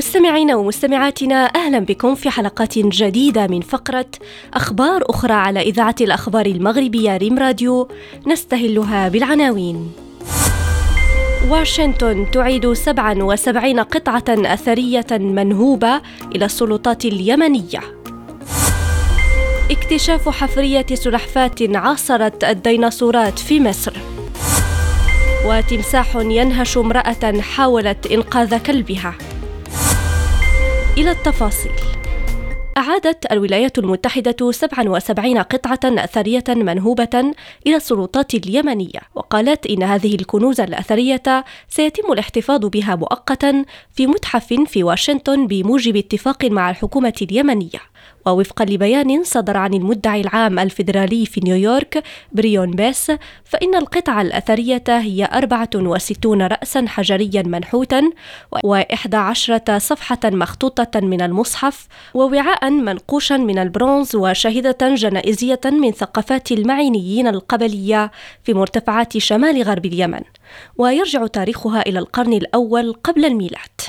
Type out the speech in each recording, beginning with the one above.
مستمعينا ومستمعاتنا أهلا بكم في حلقات جديدة من فقرة أخبار أخرى على إذاعة الأخبار المغربية ريم راديو نستهلها بالعناوين. واشنطن تعيد 77 قطعة أثرية منهوبة إلى السلطات اليمنية. اكتشاف حفرية سلحفاة عاصرت الديناصورات في مصر. وتمساح ينهش امرأة حاولت إنقاذ كلبها. إلى التفاصيل. أعادت الولايات المتحدة 77 قطعة أثرية منهوبة إلى السلطات اليمنية، وقالت إن هذه الكنوز الأثرية سيتم الاحتفاظ بها مؤقتا في متحف في واشنطن بموجب اتفاق مع الحكومة اليمنية. ووفقا لبيان صدر عن المدعي العام الفيدرالي في نيويورك بريون بيس فإن القطعة الأثرية هي 64 رأسا حجريا منحوتا و11 صفحة مخطوطة من المصحف ووعاء منقوشا من البرونز وشاهدة جنائزية من ثقافات المعينيين القبلية في مرتفعات شمال غرب اليمن. ويرجع تاريخها إلى القرن الأول قبل الميلاد.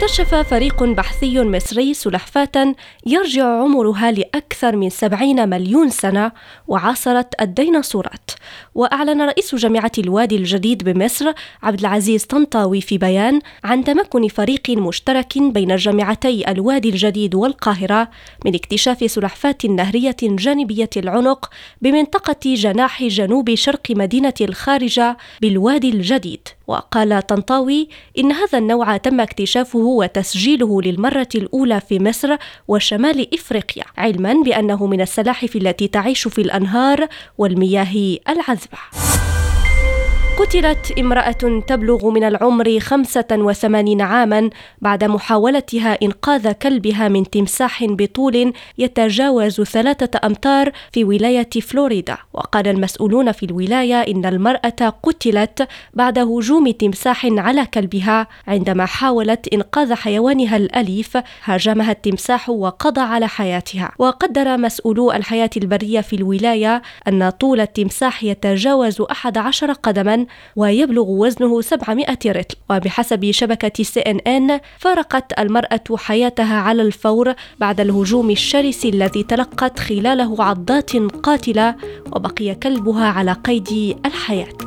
اكتشف فريق بحثي مصري سلحفاة يرجع عمرها لأكثر من سبعين مليون سنة وعاصرت الديناصورات. وأعلن رئيس جامعة الوادي الجديد بمصر عبد العزيز طنطاوي في بيان عن تمكن فريق مشترك بين جامعتي الوادي الجديد والقاهرة من اكتشاف سلحفاة نهرية جانبية العنق بمنطقة جناح جنوب شرق مدينة الخارجة بالوادي الجديد. وقال طنطاوي إن هذا النوع تم اكتشافه وتسجيله للمرة الأولى في مصر وشمال إفريقيا علما بأنه من السلاحف التي تعيش في الأنهار والمياه العذبة. قتلت امرأة تبلغ من العمر 85 عاما بعد محاولتها إنقاذ كلبها من تمساح بطول يتجاوز ثلاثة أمتار في ولاية فلوريدا. وقال المسؤولون في الولاية إن المرأة قتلت بعد هجوم تمساح على كلبها عندما حاولت إنقاذ حيوانها الأليف هاجمها التمساح وقضى على حياتها. وقدر مسؤولو الحياة البرية في الولاية أن طول التمساح يتجاوز 11 قدما ويبلغ وزنه 700 رطل وبحسب شبكة سي إن إن فارقت المرأة حياتها على الفور بعد الهجوم الشرس الذي تلقت خلاله عضات قاتلة وبقي كلبها على قيد الحياة.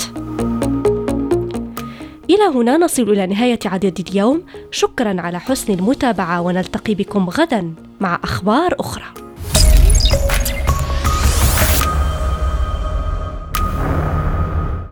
إلى هنا نصل إلى نهاية عدد اليوم. شكرا على حسن المتابعة ونلتقي بكم غدا مع أخبار أخرى.